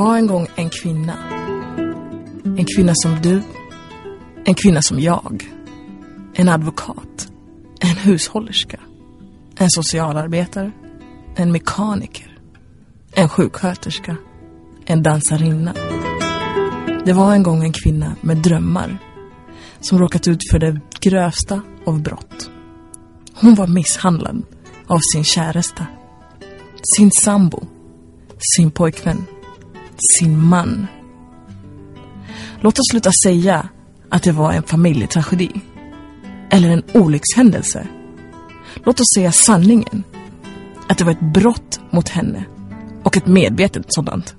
Det var en gång en kvinna. En kvinna som du. En kvinna som jag. En advokat. En hushållerska. En socialarbetare. En mekaniker. En sjuksköterska. En dansarinna. Det var en gång en kvinna med drömmar som råkat ut för det grövsta av brott. Hon var misshandlad av sin käresta, sin sambo, sin pojkvän, sin man. Låt oss sluta säga att det var en familjetragedi eller en olyckshändelse. Låt oss säga sanningen. Att det var ett brott mot henne och ett medvetet sådant.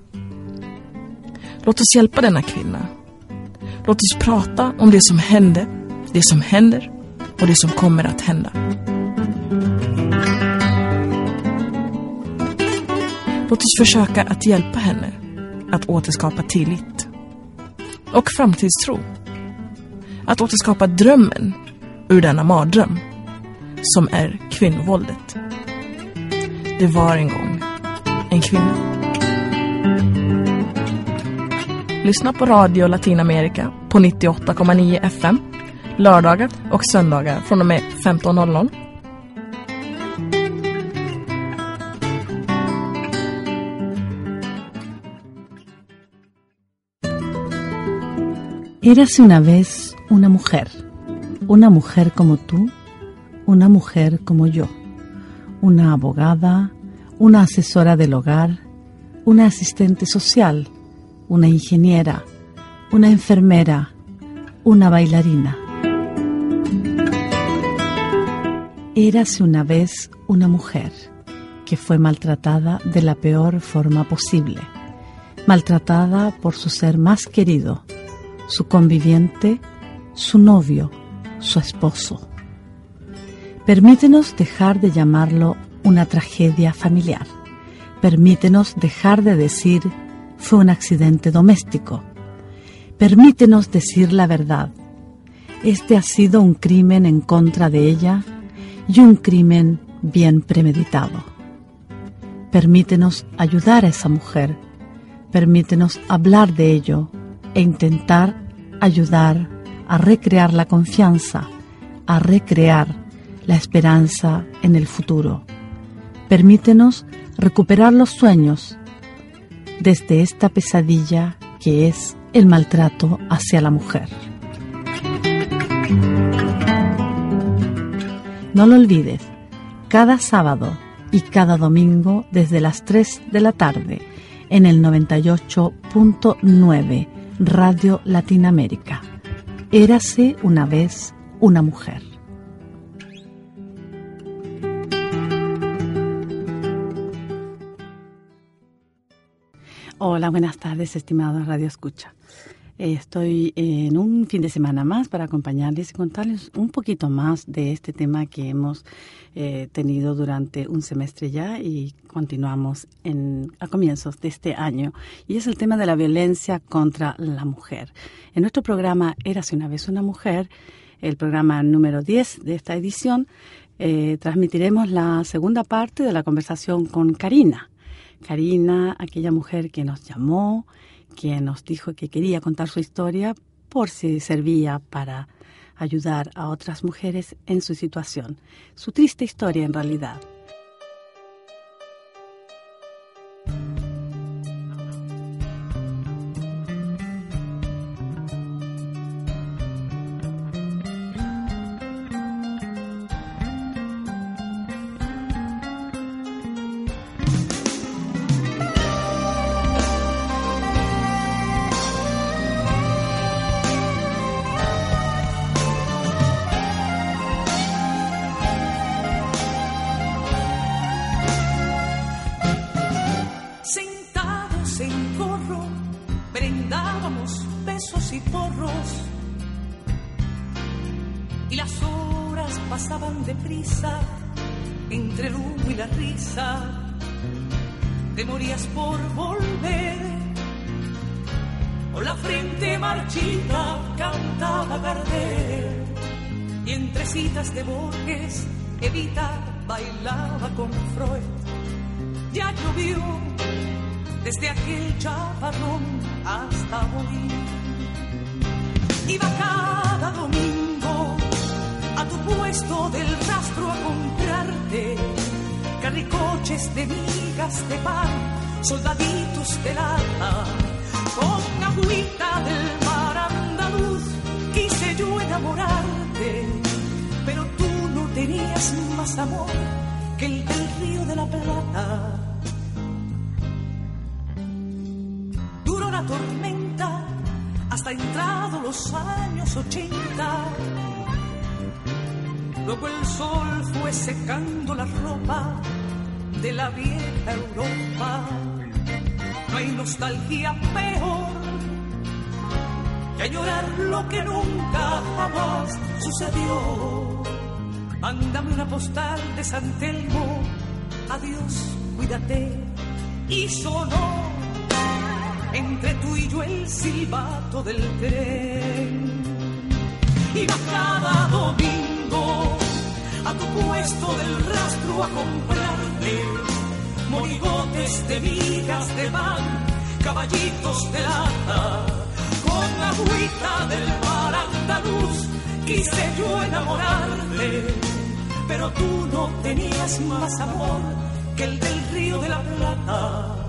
Låt oss hjälpa denna kvinna. Låt oss prata om det som hände, det som händer och det som kommer att hända. Låt oss försöka att hjälpa henne att återskapa tillit och framtidstro. Att återskapa drömmen ur denna mardröm som är kvinnovåldet. Det var en gång en kvinna. Lyssna på Radio Latinamerika på 98,9 FM lördagar och söndagar från och med 15.00. Érase una vez una mujer, una mujer como tú, una mujer como yo, una abogada, una asesora del hogar, una asistente social, una ingeniera, una enfermera, una bailarina. Érase una vez una mujer que fue maltratada de la peor forma posible, maltratada por su ser más querido, su conviviente, su novio, su esposo. Permítenos dejar de llamarlo una tragedia familiar. Permítenos dejar de decir fue un accidente doméstico. Permítenos decir la verdad. Este ha sido un crimen en contra de ella y un crimen bien premeditado. Permítenos ayudar a esa mujer. Permítenos hablar de ello e intentar ayudar a recrear la confianza, a recrear la esperanza en el futuro. Permítenos recuperar los sueños desde esta pesadilla que es el maltrato hacia la mujer. No lo olvides, cada sábado y cada domingo desde las 3 de la tarde en el 98.9 Radio Latinoamérica. Érase una vez una mujer. Hola, buenas tardes, estimados Radio Escucha. Estoy en un fin de semana más para acompañarles y contarles un poquito más de este tema que hemos eh, tenido durante un semestre ya y continuamos en, a comienzos de este año. Y es el tema de la violencia contra la mujer. En nuestro programa Érase una vez una mujer, el programa número 10 de esta edición, eh, transmitiremos la segunda parte de la conversación con Karina. Karina, aquella mujer que nos llamó, quien nos dijo que quería contar su historia por si servía para ayudar a otras mujeres en su situación. Su triste historia en realidad. Del rastro a comprarte carricoches de migas de pan, soldaditos de lata, con agüita del mar andaluz. Quise yo enamorarte, pero tú no tenías más amor que el del río de la Plata. Duró la tormenta hasta entrado los años ochenta. Luego el sol fue secando la ropa de la vieja Europa. No hay nostalgia peor que llorar lo que nunca jamás sucedió. Mándame una postal de San Telmo, adiós, cuídate. Y sonó entre tú y yo el silbato del tren. Iba cada domingo a tu puesto del rastro a comprarte morigotes de migas de pan, caballitos de lata, con agüita del mar andaluz. Quise yo enamorarte, pero tú no tenías más amor que el del río de la Plata.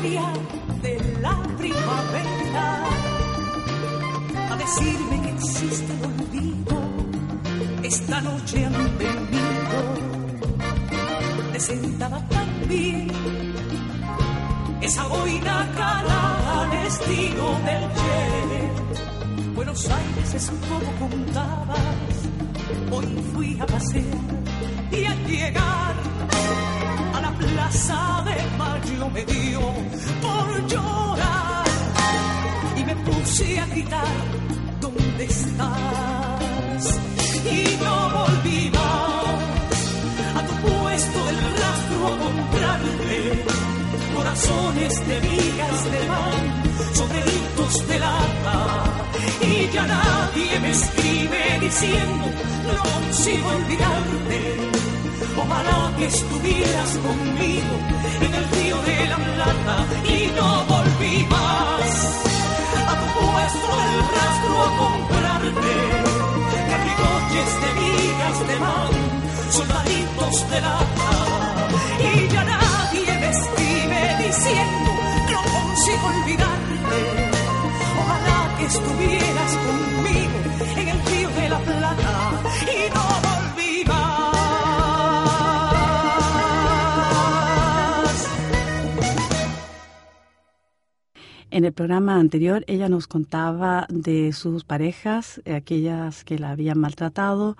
De la primavera. A decirme que existe el olvido esta noche han venido. Te sentaba tan bien esa boina calada al estilo del Che. Buenos Aires es como contabas hoy fui a pasear y al llegar a la plaza de Mayo me dio por llorar. Y me puse a gritar ¿dónde estás? y no volví más. A tu puesto del rastro a comprarle corazones de vigas de pan sobreditos de lata. Y ya nadie me escribe diciendo no consigo olvidarte Ojalá que estuvieras conmigo en el río de la Plata y no volví más a tu puesto del rastro a comprarte carricoches de vigas de mar, soldaditos de lata y ya nadie me escribe diciendo no consigo olvidarte. Ojalá que estuvieras conmigo en el río de la Plata y no En el programa anterior ella nos contaba de sus parejas, eh, aquellas que la habían maltratado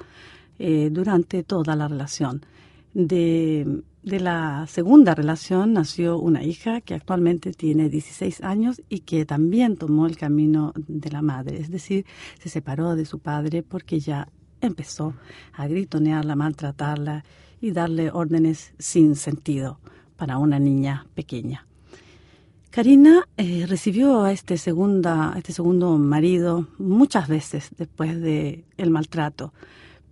eh, durante toda la relación. De, de la segunda relación nació una hija que actualmente tiene 16 años y que también tomó el camino de la madre, es decir, se separó de su padre porque ya empezó a gritonearla, maltratarla y darle órdenes sin sentido para una niña pequeña. Karina eh, recibió a este, segunda, este segundo marido muchas veces después del el maltrato,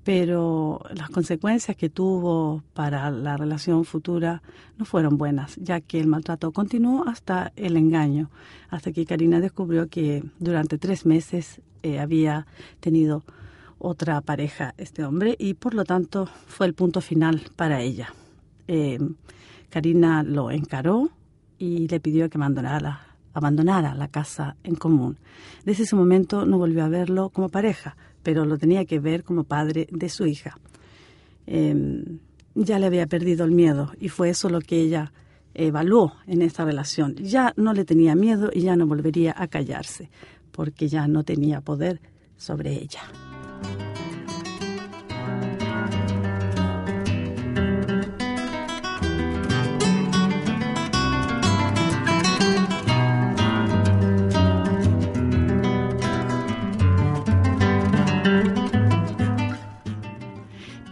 pero las consecuencias que tuvo para la relación futura no fueron buenas, ya que el maltrato continuó hasta el engaño, hasta que Karina descubrió que durante tres meses eh, había tenido otra pareja este hombre y por lo tanto fue el punto final para ella. Eh, Karina lo encaró y le pidió que abandonara, abandonara la casa en común. Desde ese momento no volvió a verlo como pareja, pero lo tenía que ver como padre de su hija. Em, ya le había perdido el miedo y fue eso lo que ella evaluó en esta relación. Ya no le tenía miedo y ya no volvería a callarse, porque ya no tenía poder sobre ella.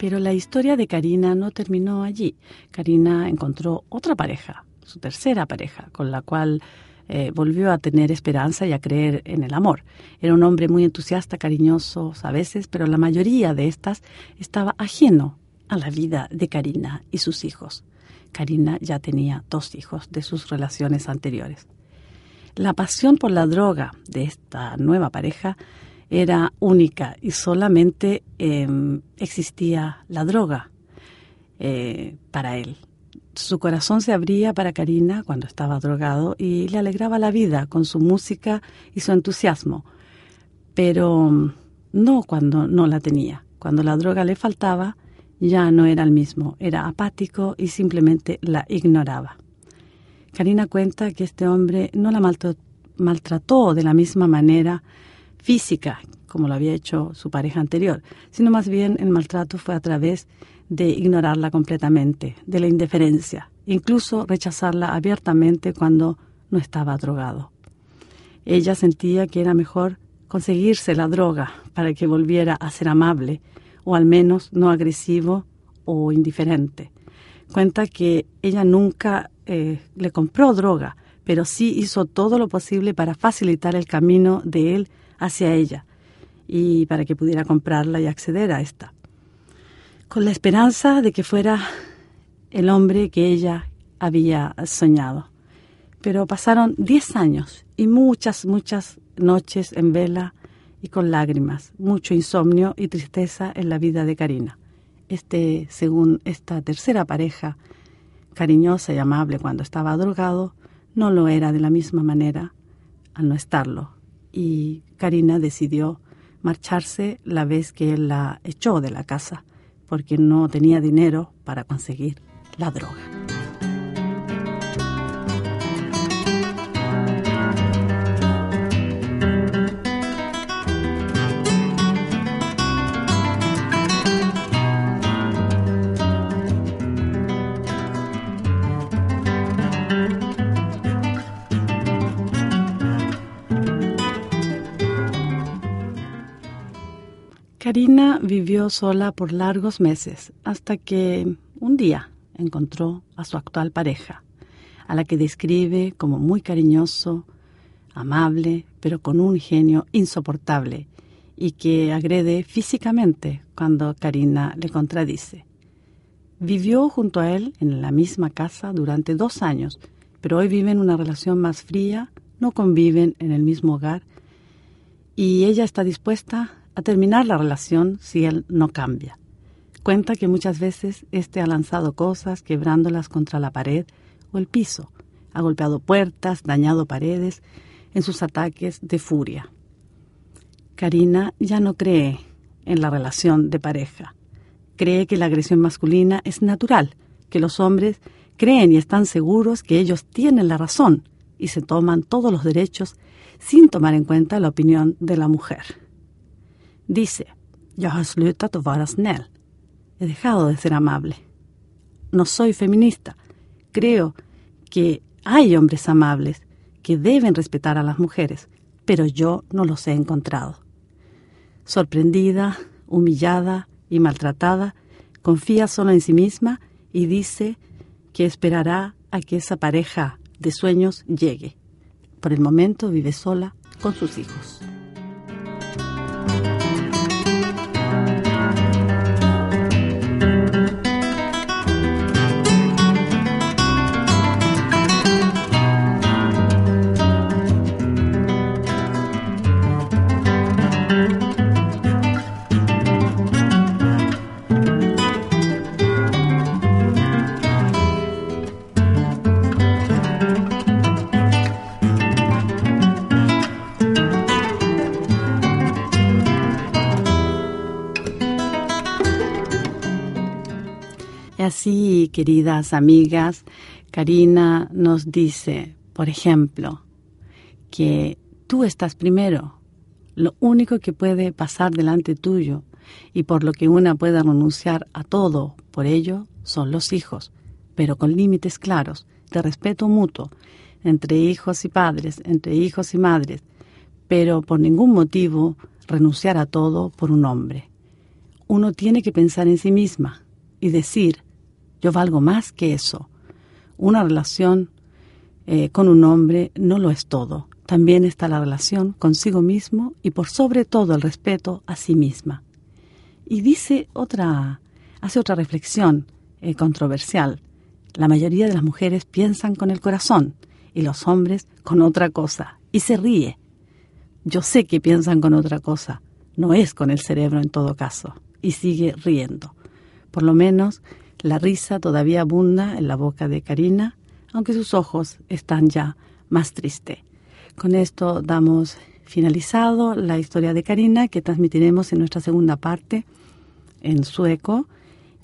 Pero la historia de Karina no terminó allí. Karina encontró otra pareja, su tercera pareja, con la cual eh, volvió a tener esperanza y a creer en el amor. Era un hombre muy entusiasta, cariñoso a veces, pero la mayoría de estas estaba ajeno a la vida de Karina y sus hijos. Karina ya tenía dos hijos de sus relaciones anteriores. La pasión por la droga de esta nueva pareja era única y solamente em, existía la droga eh, para él. Su corazón se abría para Karina cuando estaba drogado y le alegraba la vida con su música y su entusiasmo, pero mm, no cuando no la tenía. Cuando la droga le faltaba, ya no era el mismo, era apático y simplemente la ignoraba. Karina cuenta que este hombre no la maltrató de la misma manera física, como lo había hecho su pareja anterior, sino más bien el maltrato fue a través de ignorarla completamente, de la indiferencia, incluso rechazarla abiertamente cuando no estaba drogado. Ella sentía que era mejor conseguirse la droga para que volviera a ser amable, o al menos no agresivo o indiferente. Cuenta que ella nunca eh, le compró droga, pero sí hizo todo lo posible para facilitar el camino de él hacia ella y para que pudiera comprarla y acceder a esta, con la esperanza de que fuera el hombre que ella había soñado. Pero pasaron diez años y muchas, muchas noches en vela y con lágrimas, mucho insomnio y tristeza en la vida de Karina. Este, según esta tercera pareja, cariñosa y amable cuando estaba drogado, no lo era de la misma manera al no estarlo y Karina decidió marcharse la vez que él la echó de la casa porque no tenía dinero para conseguir la droga. Karina vivió sola por largos meses hasta que un día encontró a su actual pareja, a la que describe como muy cariñoso, amable, pero con un genio insoportable y que agrede físicamente cuando Karina le contradice. Vivió junto a él en la misma casa durante dos años, pero hoy viven una relación más fría, no conviven en el mismo hogar y ella está dispuesta a terminar la relación si él no cambia. Cuenta que muchas veces éste ha lanzado cosas quebrándolas contra la pared o el piso, ha golpeado puertas, dañado paredes en sus ataques de furia. Karina ya no cree en la relación de pareja. Cree que la agresión masculina es natural, que los hombres creen y están seguros que ellos tienen la razón y se toman todos los derechos sin tomar en cuenta la opinión de la mujer. Dice, yo har slutat. He dejado de ser amable. No soy feminista. Creo que hay hombres amables que deben respetar a las mujeres, pero yo no los he encontrado. Sorprendida, humillada y maltratada, confía solo en sí misma y dice que esperará a que esa pareja de sueños llegue. Por el momento vive sola con sus hijos. Así, queridas amigas, Karina nos dice, por ejemplo, que tú estás primero. Lo único que puede pasar delante tuyo y por lo que una puede renunciar a todo por ello son los hijos, pero con límites claros, de respeto mutuo, entre hijos y padres, entre hijos y madres, pero por ningún motivo renunciar a todo por un hombre. Uno tiene que pensar en sí misma y decir, yo valgo más que eso. Una relación eh, con un hombre no lo es todo. También está la relación consigo mismo y por sobre todo el respeto a sí misma. Y dice otra, hace otra reflexión eh, controversial. La mayoría de las mujeres piensan con el corazón y los hombres con otra cosa. Y se ríe. Yo sé que piensan con otra cosa. No es con el cerebro en todo caso. Y sigue riendo. Por lo menos la risa todavía abunda en la boca de Karina, aunque sus ojos están ya más tristes. Con esto damos finalizado la historia de Karina que transmitiremos en nuestra segunda parte en sueco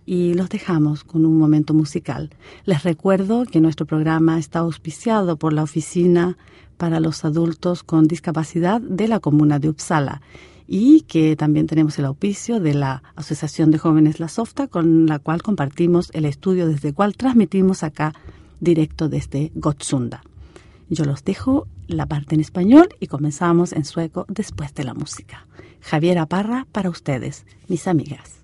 y los dejamos con un momento musical. Les recuerdo que nuestro programa está auspiciado por la Oficina para los Adultos con Discapacidad de la Comuna de Uppsala y que también tenemos el auspicio de la Asociación de Jóvenes La Softa, con la cual compartimos el estudio desde el cual transmitimos acá directo desde Gotsunda. Yo los dejo la parte en español y comenzamos en sueco después de la música. Javiera Parra para ustedes, mis amigas.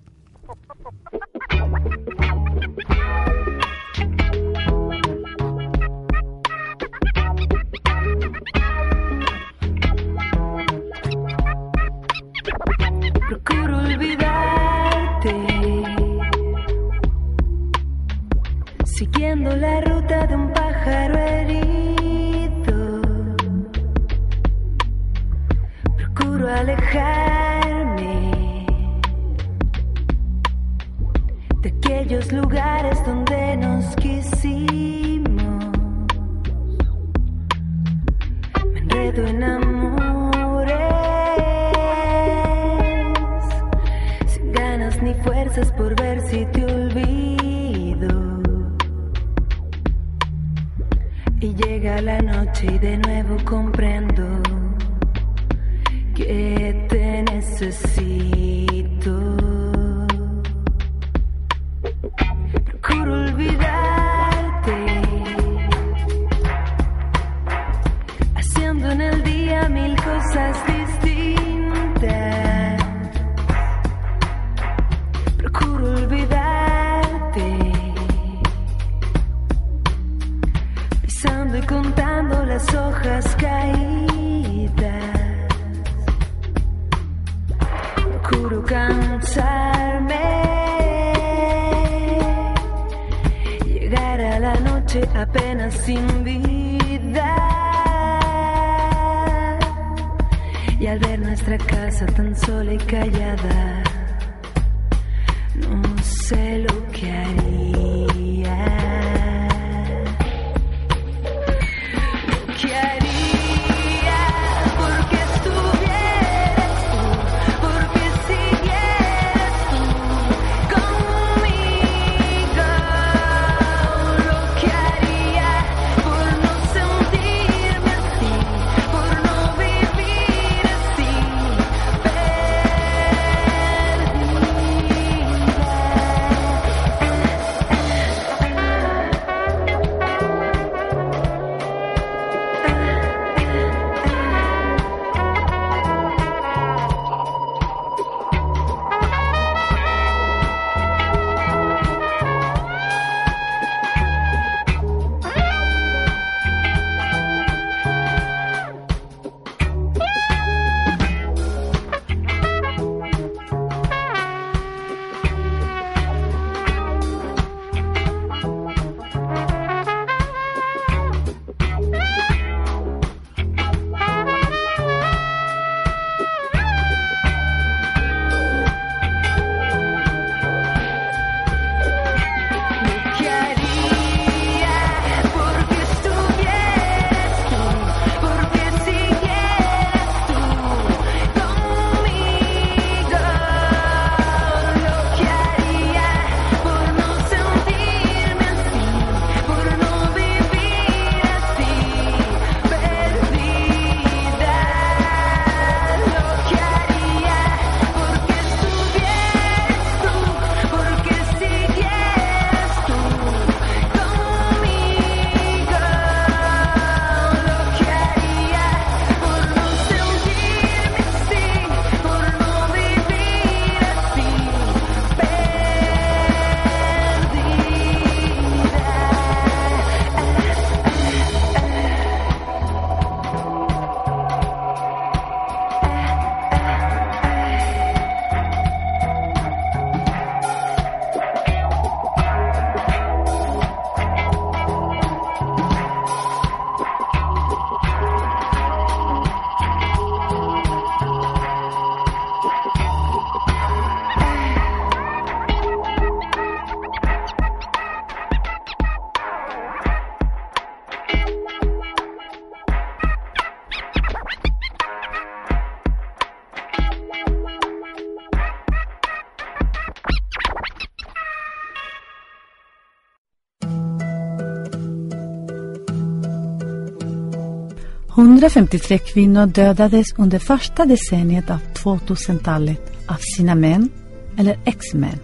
153 kvinnor dödades under första decenniet av 2000-talet av sina män eller ex-män.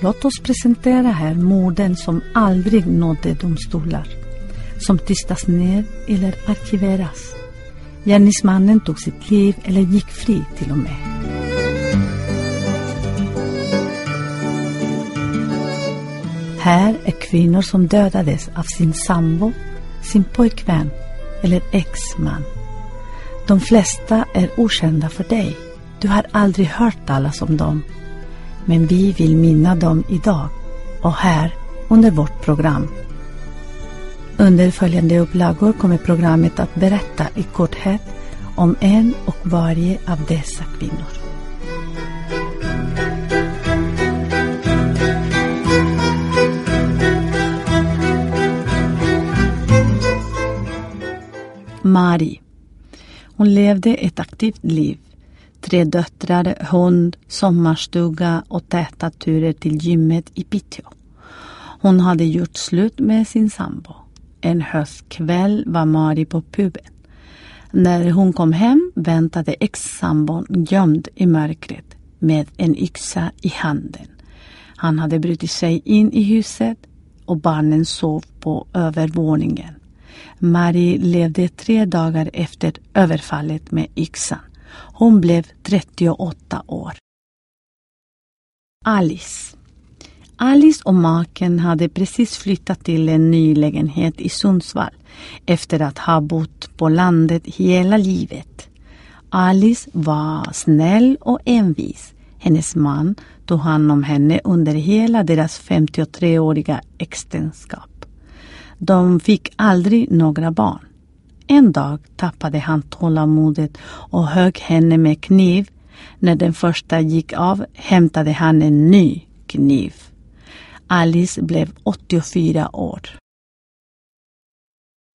Låt oss presentera här morden som aldrig nådde domstolar, som tystas ner eller arkiveras. Gärningsmannen tog sitt liv eller gick fri till och med. Här är kvinnor som dödades av sin sambo, sin pojkvän eller exman. De flesta är okända för dig. Du har aldrig hört talas om dem. Men vi vill minna dem idag och här under vårt program. Under följande upplagor kommer programmet att berätta i korthet om en och varje av dessa kvinnor. Mari. Hon levde ett aktivt liv. Tre döttrar, hund, sommarstuga och täta turer till gymmet i Piteå. Hon hade gjort slut med sin sambo. En höstkväll var Mari på puben. När hon kom hem väntade ex-sambon gömd i mörkret med en yxa i handen. Han hade brutit sig in i huset och barnen sov på övervåningen. Marie levde tre dagar efter överfallet med yxan. Hon blev 38 år. Alice. Alice och maken hade precis flyttat till en ny lägenhet i Sundsvall efter att ha bott på landet hela livet. Alice var snäll och envis. Hennes man tog hand om henne under hela deras 53-åriga äktenskap. De fick aldrig några barn. En dag tappade han tålamodet och högg henne med kniv. När den första gick av hämtade han en ny kniv. Alice blev 84 år.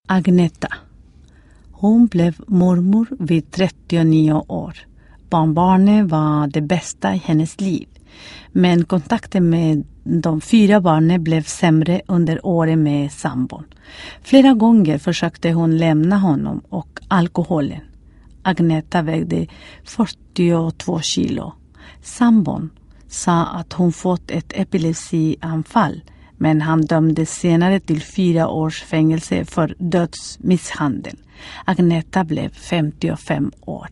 Agneta. Hon blev mormor vid 39 år. Barnbarnet var det bästa i hennes liv. Men kontakten med de fyra barnen blev sämre under åren med sambon. Flera gånger försökte hon lämna honom och alkoholen. Agneta vägde 42 kilo. Sambon sa att hon fått ett epilepsianfall men han dömdes senare till fyra års fängelse för dödsmisshandel. Agneta blev 55 år.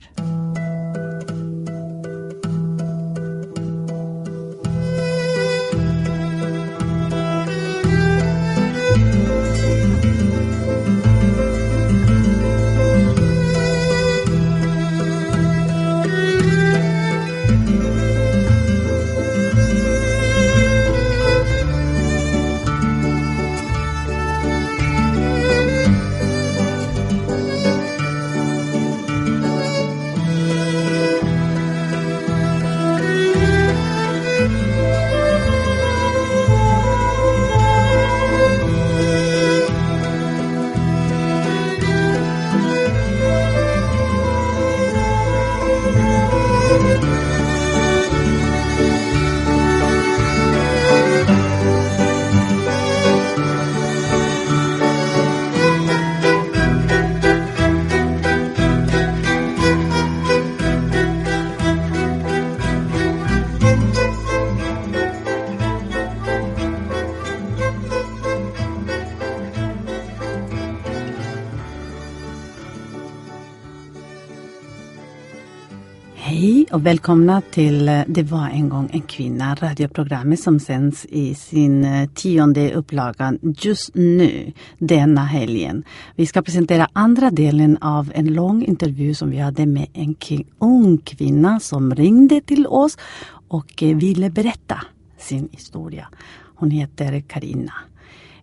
Välkomna till eh, Det var en gång en kvinna, radioprogrammet som sänds i sin eh, tionde upplaga just nu, denna helgen. Vi ska presentera andra delen av en lång intervju som vi hade med en ung kvinna som ringde till oss och eh, ville berätta sin historia. Hon heter Karina.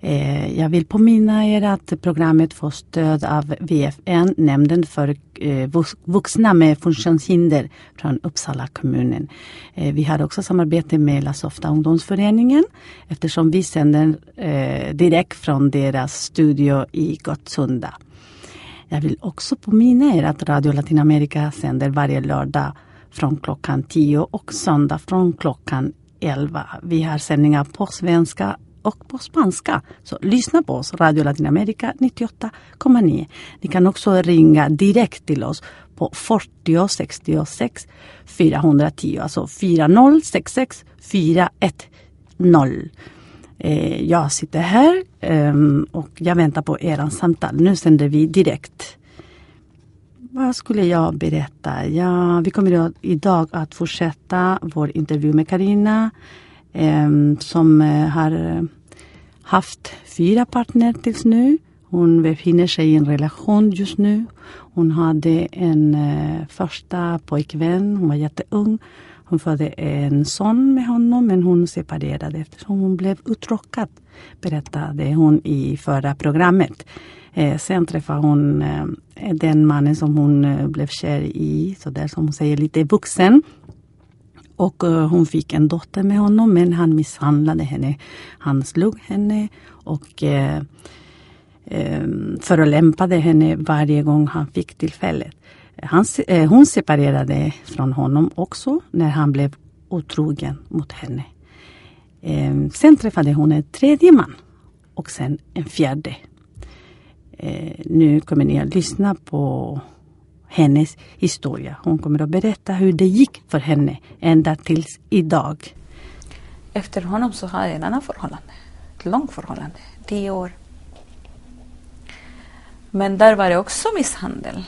Eh, jag vill påminna er att programmet får stöd av VFN, Nämnden för eh, vuxna med funktionshinder från Uppsala kommunen. Eh, vi har också samarbete med Lasofta ungdomsföreningen eftersom vi sänder direkt från deras studio i Gottsunda. Jag vill också påminna er att Radio Latinamerika sänder varje lördag från klockan 10 och söndag från klockan 11. Vi har sändningar på svenska och på spanska. Så lyssna på oss, Radio Latinamerika 98,9. Ni kan också ringa direkt till oss på 40 66 410, alltså 4066 410. Eh, jag sitter här eh, och jag väntar på era samtal. Nu sänder vi direkt. Vad skulle jag berätta? Ja, vi kommer idag att fortsätta vår intervju med Karina Ehm, som eh, har eh, haft fyra partner tills nu. Hon befinner sig i en relation just nu. Hon hade en eh, första pojkvän, hon var jätteung. Hon födde en son med honom men hon separerade eftersom hon blev uttråkad, berättade hon i förra programmet. Eh, sen träffade hon eh, den mannen som hon eh, blev kär i, så där som hon säger, lite vuxen. Och eh, hon fick en dotter med honom men han misshandlade henne. Han slog henne och eh, eh, förolämpade henne varje gång han fick tillfället. Han, eh, hon separerade från honom också när han blev otrogen mot henne. Eh, sen träffade hon en tredje man och sen en fjärde. Eh, nu kommer ni att lyssna på hennes historia. Hon kommer att berätta hur det gick för henne ända tills idag. Efter honom så har jag ett annat förhållande. Ett långt förhållande. Tio år. Men där var det också misshandel.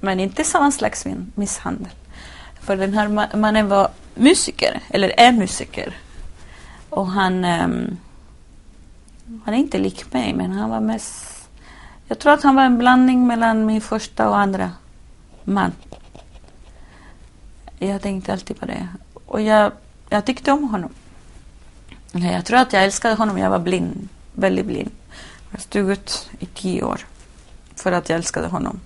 Men inte samma slags misshandel. För den här mannen var musiker, eller är musiker. Och han, um, han är inte lik mig, men han var mest... Jag tror att han var en blandning mellan min första och andra man. Jag tänkte alltid på det. Och jag, jag tyckte om honom. Jag tror att jag älskade honom. Jag var blind, väldigt blind. Jag stod ut i tio år för att jag älskade honom.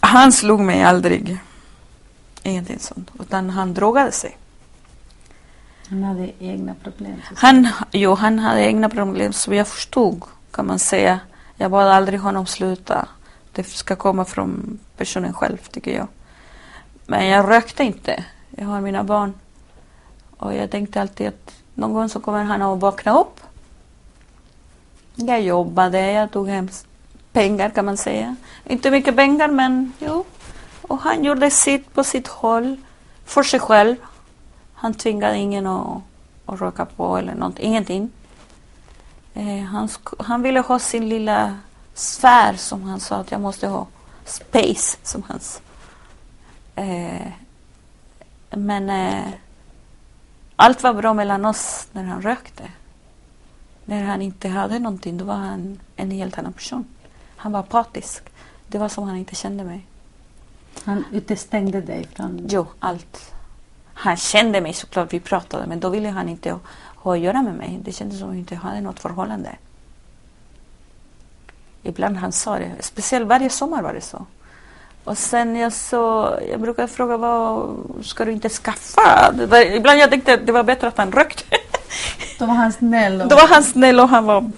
Han slog mig aldrig. Ingenting sånt. Utan han drogade sig. Han hade egna problem? Han, jo, han hade egna problem som jag förstod, kan man säga. Jag bad aldrig honom sluta. Det ska komma från personen själv, tycker jag. Men jag rökte inte. Jag har mina barn. Och jag tänkte alltid att någon gång så kommer han att vakna upp. Jag jobbade, jag tog hem pengar kan man säga. Inte mycket pengar men jo. Och han gjorde sitt på sitt håll för sig själv. Han tvingade ingen att, att röka på eller något, ingenting. Eh, han, han ville ha sin lilla sfär som han sa att jag måste ha. Space som hans. Eh, men eh, allt var bra mellan oss när han rökte. När han inte hade någonting då var han en helt annan person. Han var apatisk. Det var som han inte kände mig. Han utestängde dig från... Jo, allt. Han kände mig såklart, vi pratade, men då ville han inte ha att göra med mig. Det kändes som att vi inte hade något förhållande. Ibland han sa det, speciellt varje sommar var det så. Och sen jag så, jag brukade fråga vad ska du inte skaffa? Var, ibland jag tänkte att det var bättre att han rökte. Då var han snäll. Och... Då var han snäll och han var,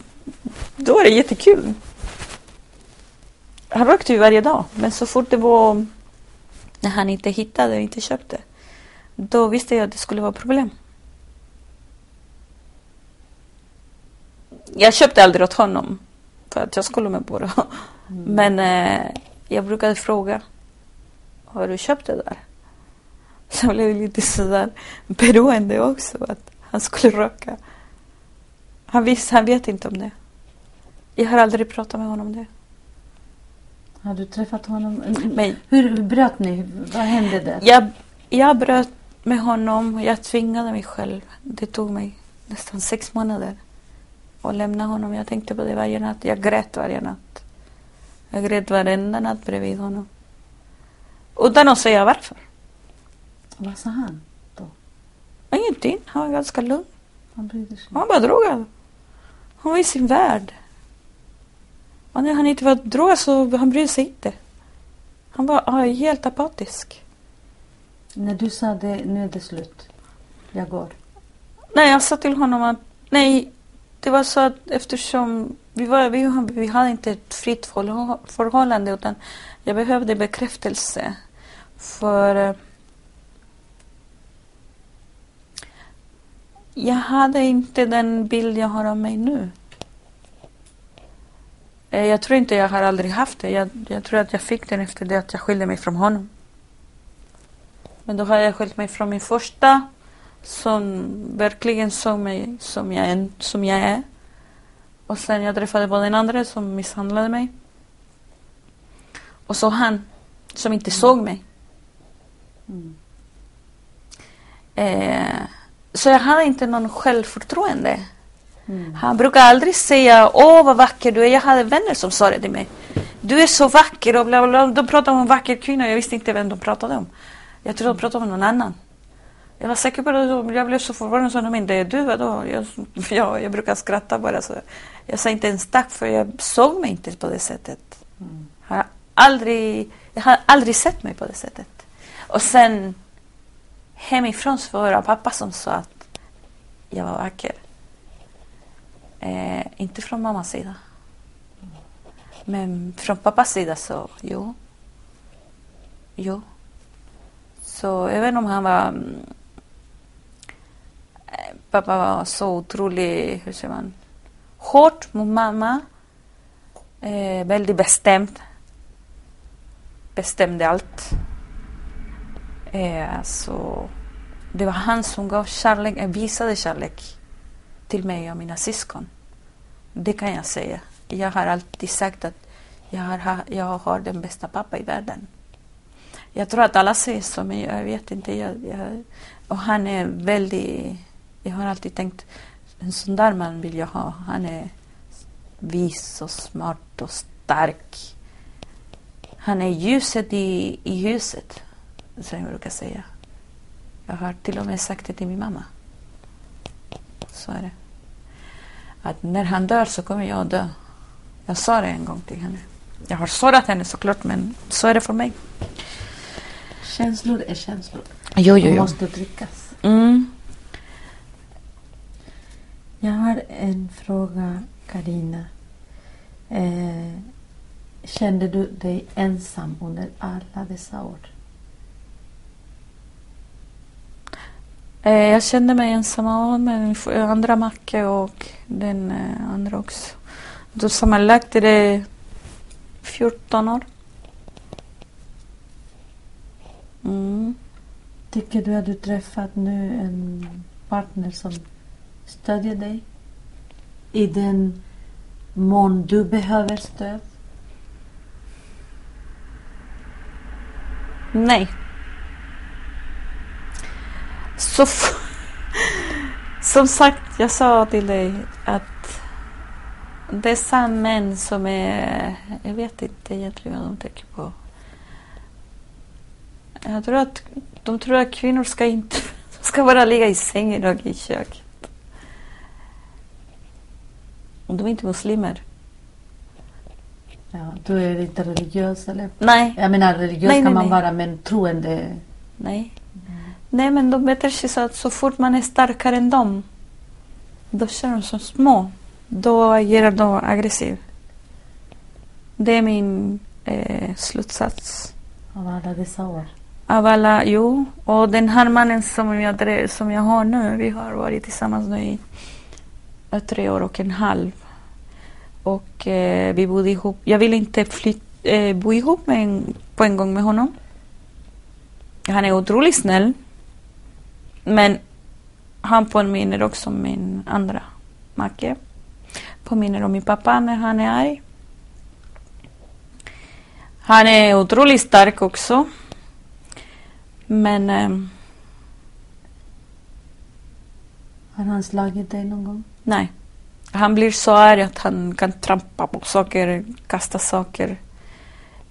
då var det jättekul han rökte ju varje dag. Men så fort det var när han inte hittade och inte köpte. Då visste jag att det skulle vara problem. Jag köpte aldrig åt honom. För att jag skulle med på det. Mm. Men eh, jag brukade fråga. Har du köpt det där? Så jag blev lite sådär beroende också. Att han skulle röka. Han, visste, han vet inte om det. Jag har aldrig pratat med honom om det. Har du träffat honom? Men, hur, hur bröt ni? Vad hände där? Jag, jag bröt med honom. Jag tvingade mig själv. Det tog mig nästan sex månader att lämna honom. Jag tänkte på det varje natt. Jag grät varje natt. Jag grät varenda natt bredvid honom. Utan att säga varför. Vad sa han då? Ingenting. Han var ganska lugn. Han brydde sig? Han var drogad. Han var i sin värld. Och när han inte var drogad så han brydde sig inte. Han var helt apatisk. När du sa det, nu är det slut, jag går. Nej, jag sa till honom att nej, det var så att eftersom vi, var, vi, vi hade inte ett fritt förhållande utan jag behövde bekräftelse. För eh, Jag hade inte den bild jag har av mig nu. Eh, jag tror inte jag har aldrig haft det. Jag, jag tror att jag fick den efter det att jag skilde mig från honom. Men då har jag skilt mig från min första som verkligen såg mig som jag, som jag är. Och sen jag träffade på den andra som misshandlade mig. Och så han som inte såg mig. Mm. Eh, så jag hade inte någon självförtroende. Mm. Han brukar aldrig säga åh vad vacker du är. Jag hade vänner som sa det till mig. Du är så vacker och bla bla. De pratade om en vacker kvinna. Jag visste inte vem de pratade om. Jag trodde de pratade om någon annan. Jag var säker på det. Jag blev så förvånad. Så de inte, är du vadå? Jag, ja, jag brukar skratta bara. Så. Jag sa inte ens tack för jag såg mig inte på det sättet. Mm. Har aldrig, jag har aldrig sett mig på det sättet. Och sen hemifrån så var det pappa som sa att jag var vacker. Eh, inte från mammas sida. Men från pappas sida så, jo. Jo. Så även om han var... Pappa var så otroligt, hur säger man, hårt mot mamma. Eh, väldigt bestämd. Bestämde allt. Eh, så det var han som gav kärlek, eh, visade kärlek till mig och mina syskon. Det kan jag säga. Jag har alltid sagt att jag har, jag har den bästa pappa i världen. Jag tror att alla säger så, men jag vet inte. Jag, jag, och han är väldigt... Jag har alltid tänkt, en sån där man vill jag ha. Han är vis och smart och stark. Han är ljuset i, i huset, som jag brukar säga. Jag har till och med sagt det till min mamma. Så är det. Att när han dör så kommer jag att dö. Jag sa det en gång till henne. Jag har sårat henne såklart, men så är det för mig. Känslor är känslor. Jo, De måste tryckas. Mm. Jag har en fråga, Karina. Eh, kände du dig ensam under alla dessa år? Eh, jag kände mig ensam av min andra macke och den eh, andra också. Då sammanlagt är det 14 år. Mm. Tycker du att du träffat nu en partner som Stödja dig? I den mån du behöver stöd? Nej. Så f- som sagt, jag sa till dig att dessa män som är... Jag vet inte egentligen vad de tänker på. Jag tror att de tror att kvinnor ska inte ska bara ligga i sängen och i köket. Och de är inte muslimer. Ja, du är inte religiös eller? Nej, Jag menar religiös Nej, kan nej, man nej. vara men troende. nej. Nej, men de beter sig så att så fort man är starkare än dem, då känner de som små. Då agerar de aggressivt. Det är min eh, slutsats. Av alla dessa år. Av alla, jo. Och den här mannen som jag, som jag har nu, vi har varit tillsammans nu i Eh, tre år och en halv. Och eh, vi bodde ihop. Jag ville inte flyt, eh, bo ihop med en, på en gång med honom. Han är otroligt snäll. Men han påminner också om min andra make. Påminner om min pappa när han är arg. Han är otroligt stark också. Men eh, Har han slagit dig någon gång? Nej. Han blir så arg att han kan trampa på saker, kasta saker.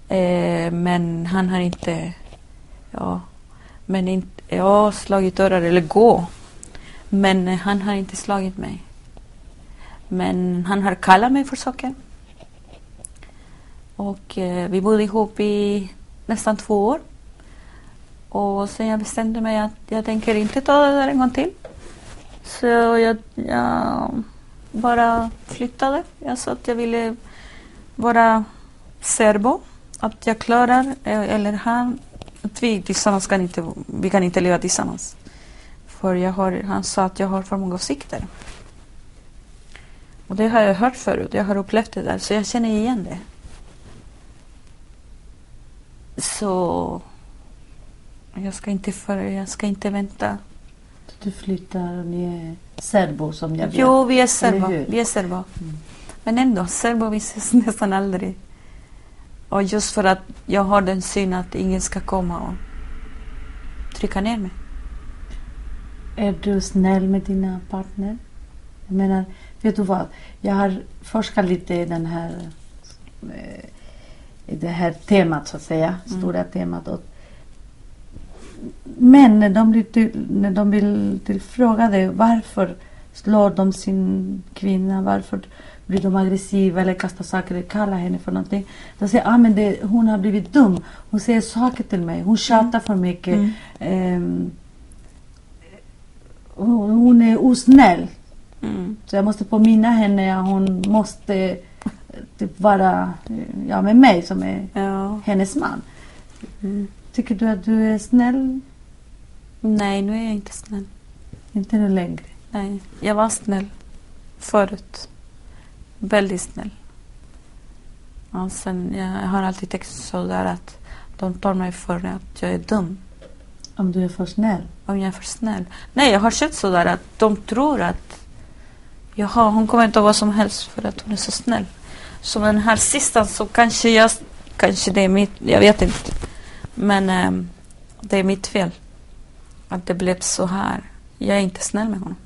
Eh, men han har inte... Ja, men inte... Ja, slagit dörrar eller gå. Men eh, han har inte slagit mig. Men han har kallat mig för saker. Och eh, vi bodde ihop i nästan två år. Och sen jag bestämde mig att jag tänker inte ta det där en gång till. Så jag, jag bara flyttade. Jag sa att jag ville vara serbo. Att jag klarar, eh, eller han, att vi tillsammans kan inte, vi kan inte leva tillsammans. För jag har, han sa att jag har för många åsikter. Och det har jag hört förut. Jag har upplevt det där. Så jag känner igen det. Så jag ska inte, för, jag ska inte vänta. Du flyttar ni är serbo som jag vet. Jo, vi är serbo. Vi är serbo. Mm. Men ändå, serbo vi ses nästan aldrig. Och just för att jag har den synen att ingen ska komma och trycka ner mig. Är du snäll med dina partner? Jag menar, vet du vad? Jag har forskat lite i den här eh, i det här temat så att säga, Mm. stora temat. Och men när de, blir till, när de vill tillfrågade varför slår de sin kvinna, varför blir de aggressiva eller kastar saker eller kallar henne för någonting. Då säger ah, men det, hon har blivit dum. Hon säger saker till mig. Hon tjatar för mycket. Mm. Ehm, hon, hon är osnäll. Mm. Så jag måste påminna henne att hon måste eh, typ vara eh, ja, med mig som är Ja. hennes man. Mm. Tycker du att du är snäll? Nej, nu är jag inte snäll. Inte nu längre. Nej, jag var snäll förut. Väldigt snäll. Och sen, jag har alltid tänkt så där att de tar mig för att jag är dum. Om du är för snäll. Om jag är för snäll. Nej, jag har känt så där att de tror att Jaha, hon kommer inte att vad som helst för att hon är så snäll. Så den här sista så kanske jag, kanske det är mitt, jag vet inte. Men eh, det är mitt fel. Att det blev så här. Jag är inte snäll med honom.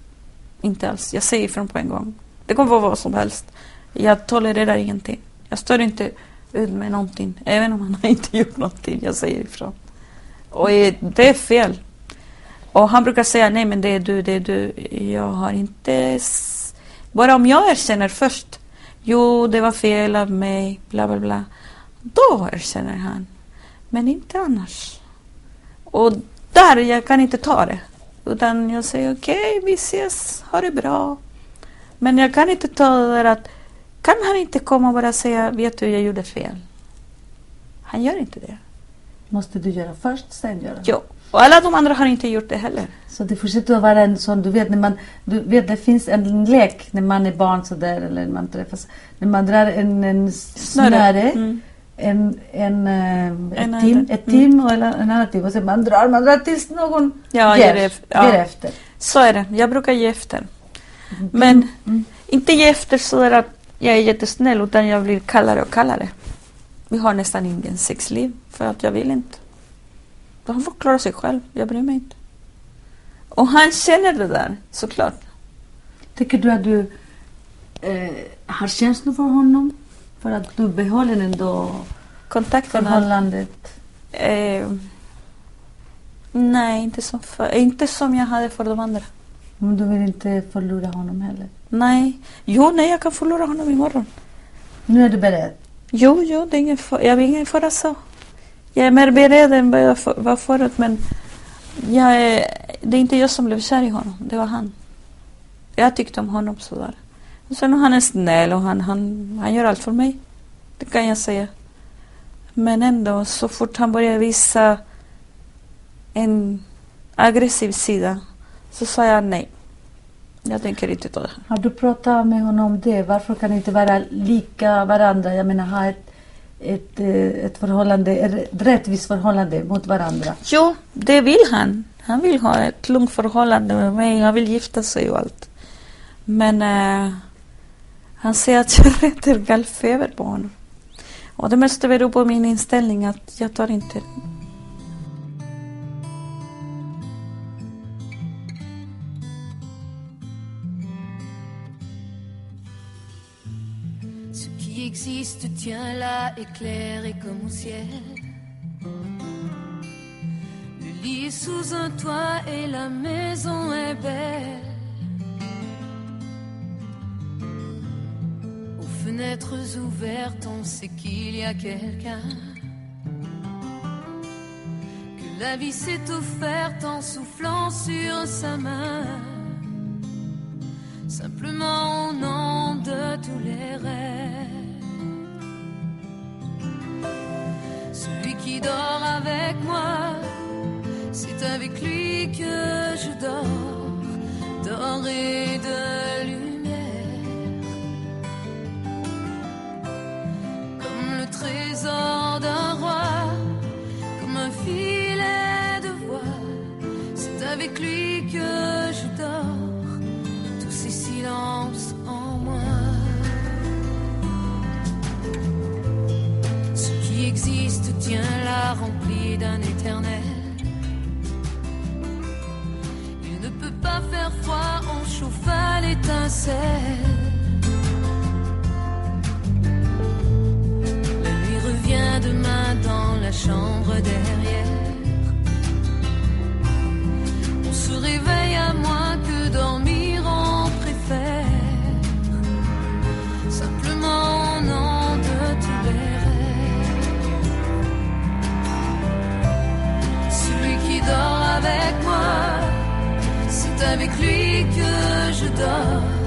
Inte alls. Jag säger ifrån på en gång. Det kommer vara vad som helst. Jag tolererar ingenting. Jag står inte ut med någonting. Även om han har inte gjort någonting. Jag säger ifrån. Och det är fel. Och han brukar säga nej men det är du, det är du. Jag har inte... Bara om jag erkänner först. Jo, det var fel av mig, bla bla bla. Då erkänner han. Men inte annars. Och där, jag kan inte ta det. Utan jag säger okej, vi ses, ha det bra. Men jag kan inte ta det där att kan han inte komma och bara säga vet du, jag gjorde fel. Han gör inte det. Måste du göra först, sen göra. Jo. Och alla de andra har inte gjort det heller. Så det fortsätter att vara en sån, du vet, när man, du vet det finns en lek när man är barn sådär eller när man träffas. När man drar en, en snöre, Mm. En, en, eh, En ett tim, ett tim och en en annan tim och sen man drar, man drar tills någon Ja, ger, ja. ger efter. Så är det. Jag brukar ge efter. Men Mm. inte ge efter så där att jag är jättesnäll utan jag blir kallare och kallare. Vi har nästan ingen sexliv för att jag vill inte. Han får klara sig själv. Jag bryr mig inte. Och han känner det där såklart. Tycker du att du eh, har känslor för honom? För att du behåller ändå Kontakten är, förhållandet? eh, Nej, inte som, för, inte som jag hade för de andra. Men du vill inte förlora honom heller? Nej. Jo, nej, jag kan förlora honom imorgon. Nu är du beredd? Jo, jo, det är ingen fara. Jag är ingen fara så. Jag är mer beredd än vad jag för- var förut, men jag är, det är inte jag som blev kär i honom. Det var han. Jag tyckte om honom sådär. Och sen han är snäll och han, han, han gör allt för mig. Det kan jag säga. Men ändå, så fort han börjar visa en aggressiv sida så sa jag nej. Jag tänker inte ta det. Har du pratat med honom om det? Varför kan ni inte vara lika varandra? Jag menar ha ett, ett, eh, ett förhållande, ett rättvist förhållande mot varandra. Jo, det vill han. Han vill ha ett lugnt förhållande med mig. Han vill gifta sig och allt. Men eh, han säger jag rätter gallfeber. Och det måste på min inställning att jag tar inte Ce qui existe tient là, éclairé comme au ciel. Le lit sous un toit et la maison est belle. Fenêtres ouvertes, on sait qu'il y a quelqu'un. Que la vie s'est offerte en soufflant sur sa main. Simplement au nom de tous les rêves. Celui qui dort avec moi, C'est avec lui que je dors, doré de trésor d'un roi, comme un filet de voile. C'est avec lui que je dors, tous ces silences en moi. Ce qui existe tient là rempli d'un éternel. Il ne peut pas faire froid en chauffant l'étincelle. La chambre derrière. On se réveille à moins que dormir on préfère. Simplement nom de tous les rêves. Celui qui dort avec moi, c'est avec lui que je dors,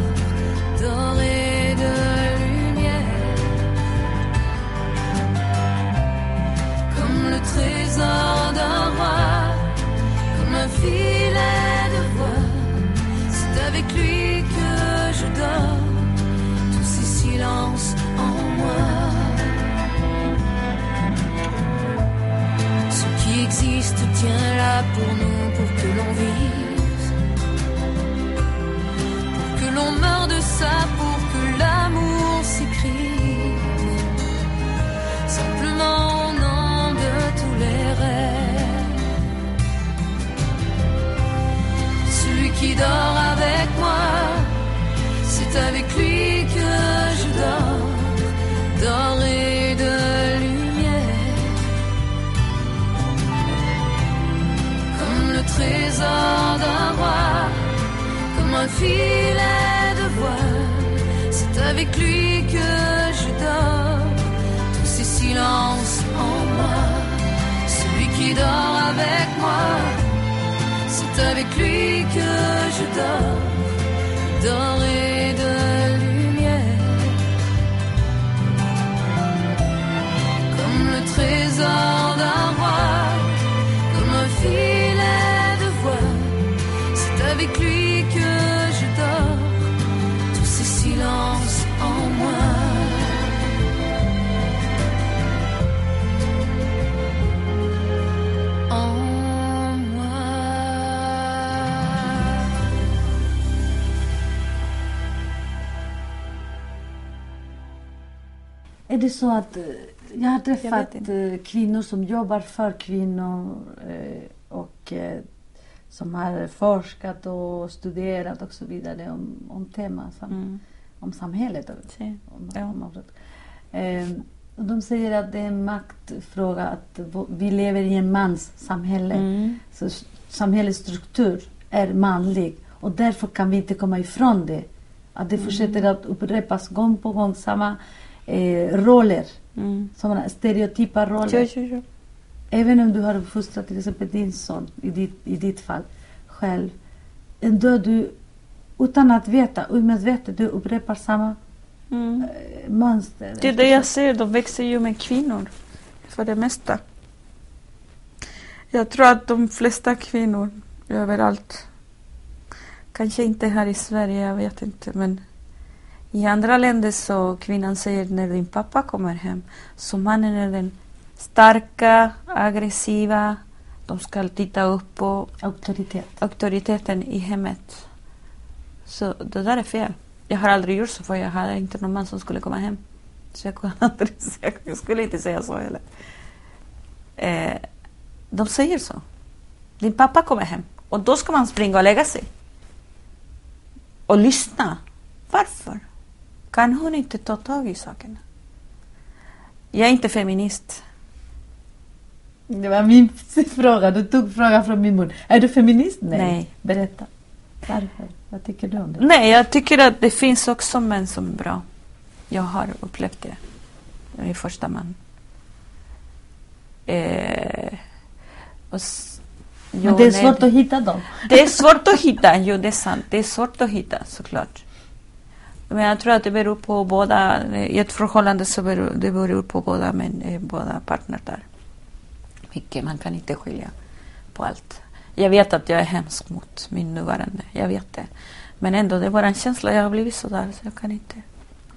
trésor d'un roi, comme un filet de voile, c'est avec lui que je dors, tous ces silences en moi. Ce qui existe tient là pour nous, pour que l'on vive. Pour que l'on meure de ça, pour det så att eh, jag har Jag träffat vet eh, kvinnor som jobbar för kvinnor eh, och som har forskat och studerat och så vidare om, om tema sam, Mm. om samhället. Sí. Om, Ja. om och de säger att det är en maktfråga att vi lever i en mans samhälle. Mm. Så samhällets struktur är manlig och därför kan vi inte komma ifrån det. Att det fortsätter att upprepas gång på gång samma eh, roller, Mm. sådana stereotypa roller. Jo, jo, jo. Även om du har uppfostrat till exempel din son, i ditt, i ditt fall, själv. Ändå du, utan att veta, omedvetet, du upprepar samma Mm. eh, mönster. Det är det jag ser, de växer ju med kvinnor för det mesta. Jag tror att de flesta kvinnor överallt, kanske inte här i Sverige, jag vet inte, men i andra länder så kvinnan säger när din pappa kommer hem, så mannen är den starka, aggressiva, de ska titta upp på Auktoritet. auktoriteten i hemmet. Så det där är fel. Jag har aldrig gjort så för jag hade inte någon man som skulle komma hem. Så jag, kunde aldrig, jag skulle inte säga så heller. Eh, de säger så. Din pappa kommer hem och då ska man springa och lägga sig. Och lyssna. Varför? Kan hon inte ta tag i sakerna? Jag är inte feminist. Det var min fråga. Du tog frågan från min mun. Är du feminist? Nej. Nej. Berätta. Varför? Vad tycker du om det? Nej, jag tycker att det finns också män som är bra. Jag har upplevt det. Min första man. Eh, s- Men jo, det är nej, svårt att hitta dem. det är svårt att hitta, jo det är sant. Det är svårt att hitta såklart. Men jag tror att det beror på båda, i ett förhållande så beror det beror på båda, men, eh, båda partner där. Mycket, man kan inte skilja på allt. Jag vet att jag är hemsk mot min nuvarande. Jag vet det. Men ändå, det är bara en känsla. Jag har blivit sådär så jag kan inte.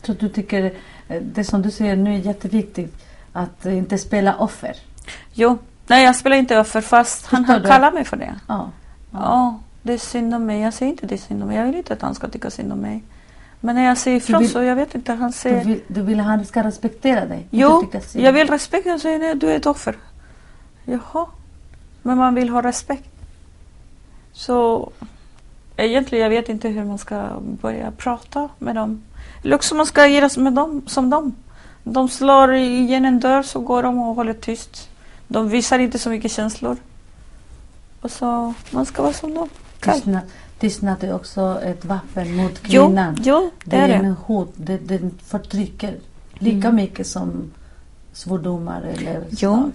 Så du tycker eh, det som du säger nu är jätteviktigt att inte spela offer? Jo, nej jag spelar inte offer fast han Förstår du? kallat mig för det. Ja. Ja, det är synd om mig. Jag säger inte det är synd om mig. Jag vill inte att han ska tycka synd om mig. Men när jag säger ifrån vill- så, jag vet inte, han Du säger... vill, du vill han ska respektera dig? Jo, jag vill respekt. Jag säger nej, du är ett offer. Jaha. Men man vill ha respekt. Så egentligen, jag vet inte hur man ska börja prata med dem. Eller också man ska agera med dem, som dem. De slår igen en dörr så går de och håller tyst. De visar inte så mycket känslor. Och så, man ska vara som dem. Tystnad, tystnad är också ett vapen mot Jo, kvinnan. jo, det är det är det. en hot. Det, det förtrycker lika Mm. mycket som svordomar eller Jo. slag.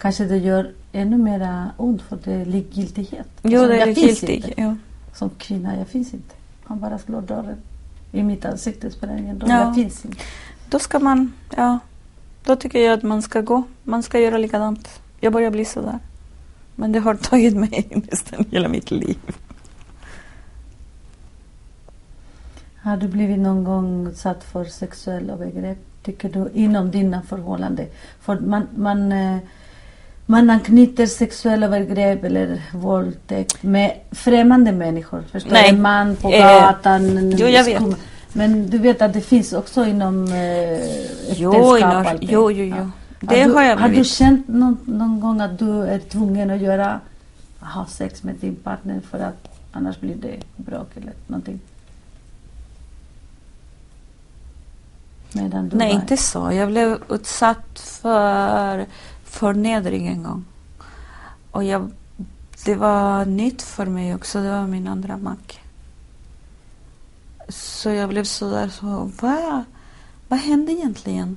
Kanske det gör ännu mera ont för det är likgiltighet. Jo, Alltså, det är. Jo. Som kvinna, jag finns inte. Han bara slår dörren i mitt ansikte, spelar ingen roll. Ja. Jag finns inte. Då ska man, ja, då tycker jag att man ska gå. Man ska göra likadant. Jag börjar bli sådär. Men det har tagit mig nästan hela mitt liv. Har du blivit någon gång utsatt för sexuella övergrepp, tycker du, inom dina förhållanden? För man, man, eh, man anknyter sexuella övergrepp eller våldtäkt med främmande människor. Förstår? Nej. En man på Eh, gatan. en jo, jag vet. Men du vet att det finns också inom eh, Jo, inom- jo, jo, jo. Ja. Det du, har jag Har du blivit. känt någon, någon gång att du är tvungen att göra, ha sex med din partner för att annars blir det bråk eller någonting? Medan du Nej, var- inte så. Jag blev utsatt för förnedring en gång. Och jag, det var nytt för mig också. Det var min andra make. Så jag blev sådär, så vad, vad hände egentligen?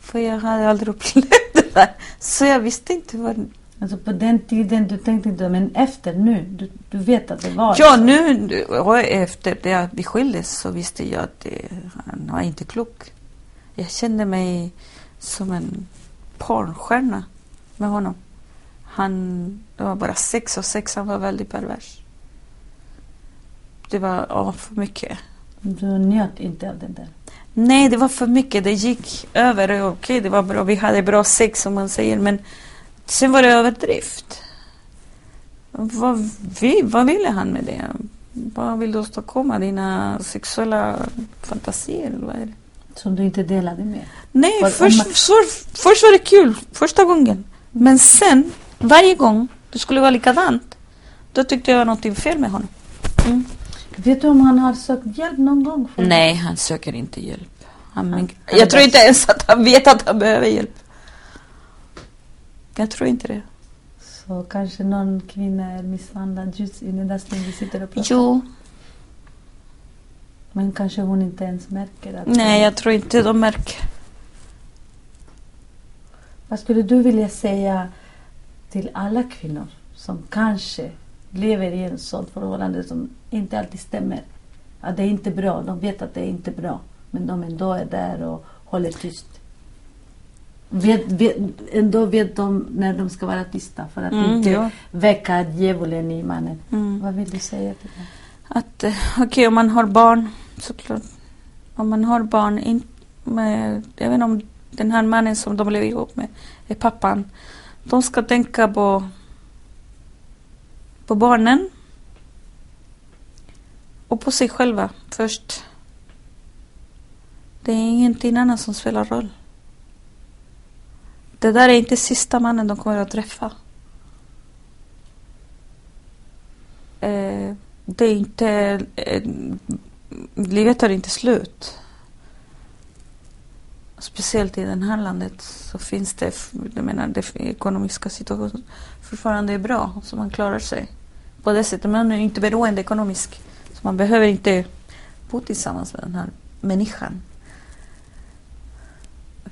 För jag hade aldrig upplevt det där. Så jag visste inte vad... Alltså på den tiden du tänkte inte, men efter nu, du, du vet att det var Ja, så. nu och efter det att vi skildes så visste jag att det, han var inte klok. Jag kände mig som en porrstjärna med honom. Han, det var bara sex och sex, han var väldigt pervers. Det var ja, för mycket. Du njöt inte av den där. Nej, det var för mycket. Det gick över. Okej, det var bra. Vi hade bra sex som man säger, men sen var det överdrift. Vad, vi, vad ville han med det? Vad vill du åstadkomma? Dina sexuella fantasier? Vad är det? Som du inte delade med. Nej, Vad- först, man- så, först var det kul. Första gången. Men sen, varje gång det skulle vara likadant, då tyckte jag det var någonting fel med honom. Mm. Vet du om han har sökt hjälp någon gång? För Nej, han söker inte hjälp. Han, Han- jag han tror inte ens att han vet att han behöver hjälp. Jag tror inte det. Så kanske någon kvinna är misshandlad just i den där stunden vi sitter och pratar. Jo, Men kanske hon inte ens märker att... nej, jag tror inte de märker. Vad skulle du vilja säga till alla kvinnor som kanske lever i en sån förhållande som inte alltid stämmer? Att det är inte bra, de vet att det är inte bra. Men de ändå är där och håller tyst. Vet, vet, ändå vet de när de ska vara tysta för att Mm, inte ja. väcka djävulen i mannen. Mm. Vad vill du säga till dem? Att, eh, okej, om man har barn, såklart. Om man har barn, in, med, inte om den här mannen som de lever ihop med är pappan. De ska tänka på, på barnen och på sig själva först. Det är ingenting annat som spelar roll. Det där är inte sista mannen de kommer att träffa. Eh, det är inte... Eh, livet tar inte slut. Speciellt i det här landet så finns det, jag menar, det ekonomiska situationen fortfarande är bra, så man klarar sig på det sättet. Man är inte beroende ekonomiskt, så man behöver inte bo tillsammans med den här människan.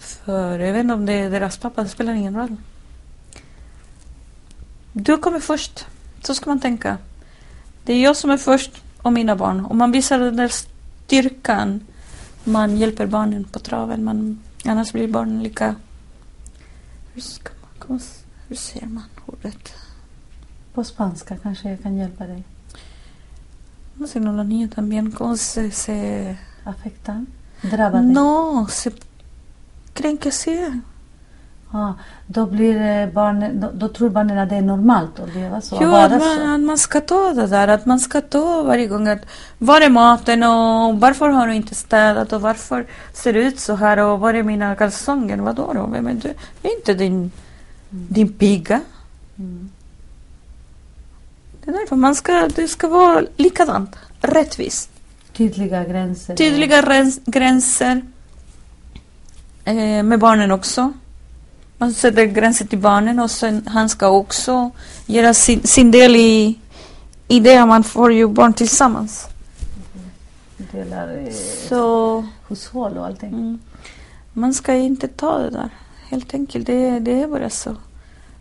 För jag vet inte om det är deras pappa, det spelar ingen roll. Du kommer först, så ska man tänka. Det är jag som är först och mina barn. Om man visar den där styrkan, man hjälper barnen på traven. Man, annars blir barnen lika... Hur, ska man, hur säger man? pappret. På spanska kanske jag kan hjälpa dig. No sé, no, los niños también ¿cómo se, se... Dig? No, se sí. Ja, då, blir eh, barnen, då, då tror barnen att det är normalt att leva så. Jo, att man, att man ska ta det där, att man ska ta varje gång att var är maten och varför har du inte städat och varför ser det ut så här och var är mina kalsonger? Vadå då? Vem är du? Jag är inte din, din piga. Mm. Det är därför man ska, det ska vara likadant, rättvist. Tydliga gränser. Tydliga gräns, gränser eh, med barnen också. Man sätter gränser till barnen och sen han ska också göra sin, sin del i, i det. Man får ju barn tillsammans. Delar eh, Så hushåll och allting. mm, man ska inte ta det där. Helt enkelt, det, det är bara så.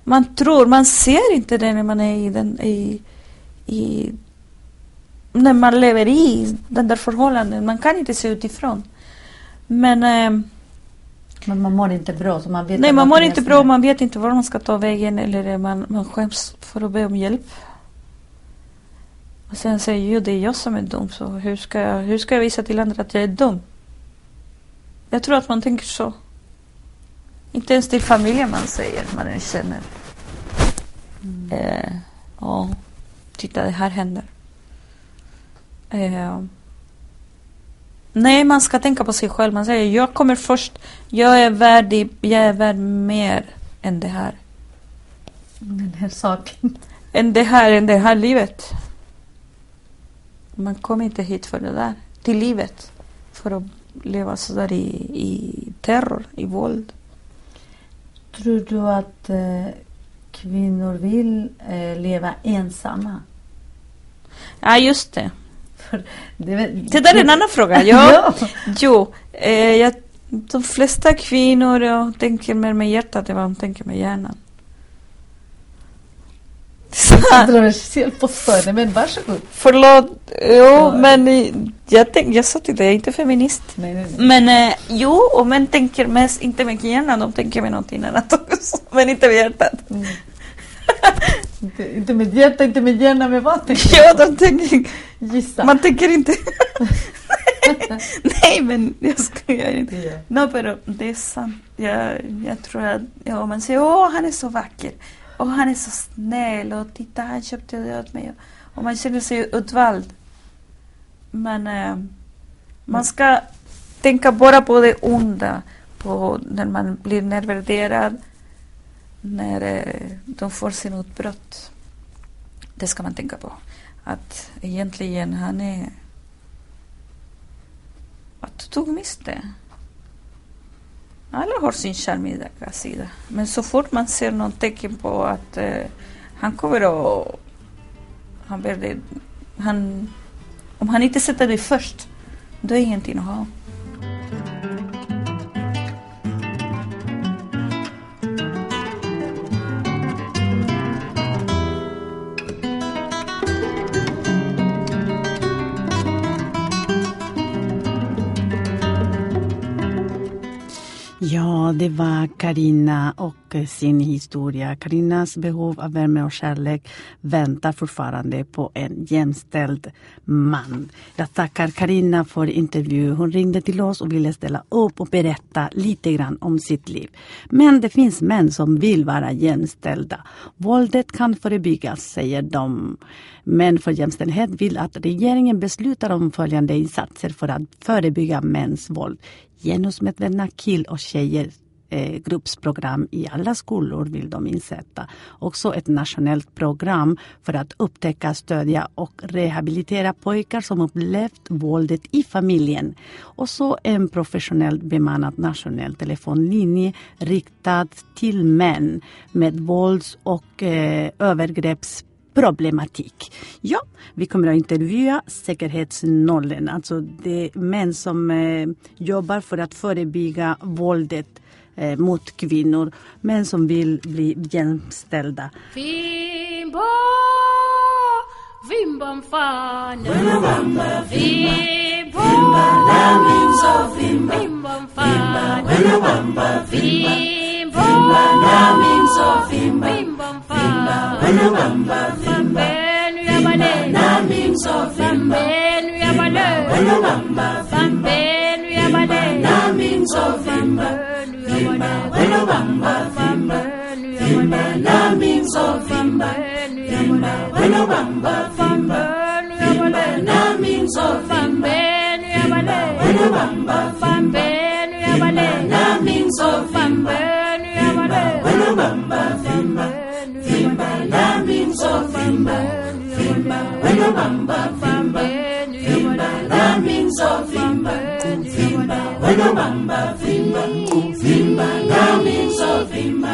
Man tror, man ser inte det när man är i den i, i när man lever i den där förhållanden. Man kan inte se utifrån. Men eh, Men man mår inte bra så man vet Nej, man mår inte bra, man vet inte var man ska ta vägen eller man, man skäms för att be om hjälp. Och sen säger jag det är jag som är dum, så hur ska, jag, hur ska jag visa till andra att jag är dum? Jag tror att man tänker så. Inte ens till familjen man säger, man känner. Eh, ja, titta det här händer. Eh, nej, man ska tänka på sig själv. Man säger jag kommer först. Jag är värd, jag är värd mer än det här. Den här saken. Än det här, än det här livet. Man kommer inte hit för det där. Till livet. För att leva sådär i, i terror, i våld. Tror du att eh, kvinnor vill eh, leva ensamma? Ja, just det. För det, är väl- Det där är en annan fråga. Ja. ja. Jo, eh, jag, de flesta kvinnor ja, tänker mer med hjärtat än vad de tänker med hjärnan. Kontroversiellt påstående, men varsågod. Förlåt, jo, men jag, tänk, jag sa till dig, jag är inte feminist. Nej, nej, nej. Men eh, jo, och män tänker mest, inte med hjärnan, de tänker med någonting annat också. Men inte med hjärtat. Inte, inte med hjärta, inte med hjärna, med vad tänker Ja, de tänker? Gissa. man tänker inte. Nej, men jag skojar inte. Ja. No, pero det är sant. Jag, jag tror att ja, man säger åh, han är så vacker. Och han är så snäll. Och titta, han köpte det åt mig. Och man känner sig utvald. Men eh, man ska tänka bara på det onda. På när man blir nedvärderad. När eh, de får sin utbrott. Det ska man tänka på. Att egentligen han är... Att du tog miste. Alla har sin charmiga sida. Men så fort man ser någon tecken på att eh, han kommer att... Han ber dig, han, om han inte sätter dig först, då är ingenting att ha. Ja, det var Karina och eh, sin historia. Karinas behov av värme och kärlek väntar fortfarande på en jämställd man. Jag tackar Karina för intervju. Hon ringde till oss och ville ställa upp och berätta lite grann om sitt liv. Men det finns män som vill vara jämställda. Våldet kan förebyggas, säger de. Män för jämställdhet vill att regeringen beslutar om följande insatser för att förebygga mäns våld genusmedvetna kill och tjejer eh, gruppsprogram i alla skolor vill de insätta. Också ett nationellt program för att upptäcka, stödja och rehabilitera pojkar som upplevt våldet i familjen. Och så en professionellt bemannad nationell telefonlinje riktad till män med vålds och eh, övergrepps problematik. Ja, vi kommer att intervjua säkerhetsnollen, alltså är män som eh, jobbar för att förebygga våldet eh, mot kvinnor, män som vill bli jämställda. Vimbo, vimbo mfana. Vimbo, vimba wanobamba vimba nami mzovimba wanobamba vimba nami mzovimba vimba wanobamba vimba vimba nami mzovimba vimba wanobamba vimba vimba nami mzovimba vimba wanobamba vimba vimba nami mzovimba vimba wanobamba vimba Vimba, Vimba, Wenobamba, Vimba, Vimba, that means oh Vimba, Vimba, Wenobamba, Vimba, Vimba, that means oh Vimba,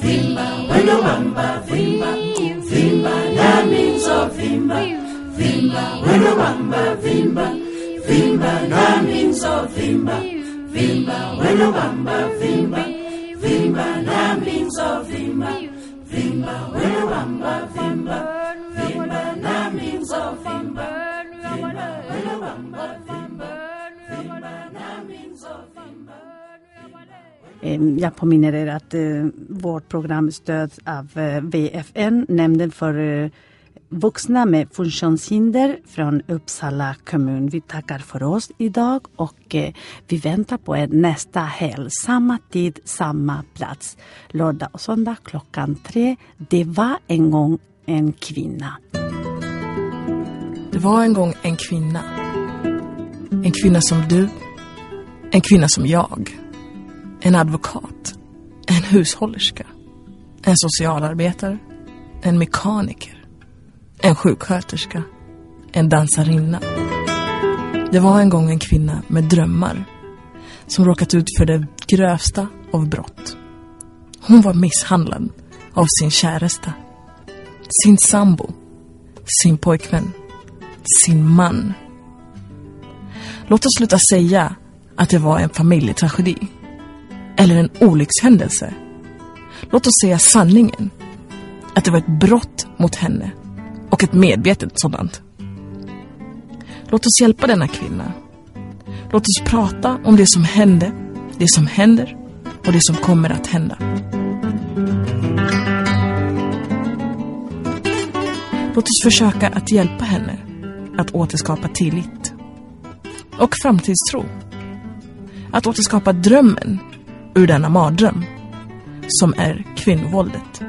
Vimba, Wenobamba, Vimba, Vimba, that means all Vimba, Vimba, Wenobamba, Vimba, Vimba, that means oh Vimba, Vimba, Wenobamba, Vimba, Vimba, that means all Vimba. Vimba, welewamba, vimba, vimba. Vimba, welewamba, vimba, vimba. Jag påminner er att eh, vårt program stöds av eh, VFN, Nämnden för eh, vuxna med funktionshinder från Uppsala kommun. Vi tackar för oss idag och eh, vi väntar på er nästa helg. Samma tid, samma plats. Lördag och söndag klockan tre. Det var en gång en kvinna. Det var en gång en kvinna. En kvinna som du. En kvinna som jag. En advokat. En hushållerska. En socialarbetare. En mekaniker. En sjuksköterska. En dansarinna. Det var en gång en kvinna med drömmar. Som råkat ut för det grövsta av brott. Hon var misshandlad av sin käresta. Sin sambo. Sin pojkvän sin man. Låt oss sluta säga att det var en familjetragedi. Eller en olyckshändelse. Låt oss säga sanningen. Att det var ett brott mot henne. Och ett medvetet sådant. Låt oss hjälpa denna kvinna. Låt oss prata om det som hände, det som händer och det som kommer att hända. Låt oss försöka att hjälpa henne att återskapa tillit och framtidstro. Att återskapa drömmen ur denna mardröm som är kvinnovåldet.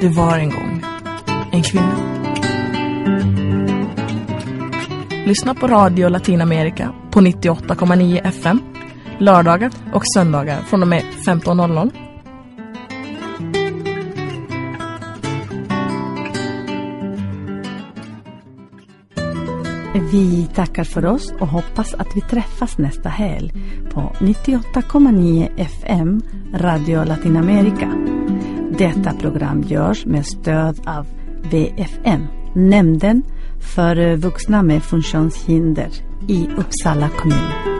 Det var en gång en kvinna. Lyssna på Radio Latinamerika på 98,9 FM lördagar och söndagar från och med 15.00 Vi tackar för oss och hoppas att vi träffas nästa helg på 98,9 FM Radio Latinamerika. Detta program görs med stöd av VFN, Nämnden för vuxna med funktionshinder i Uppsala kommun.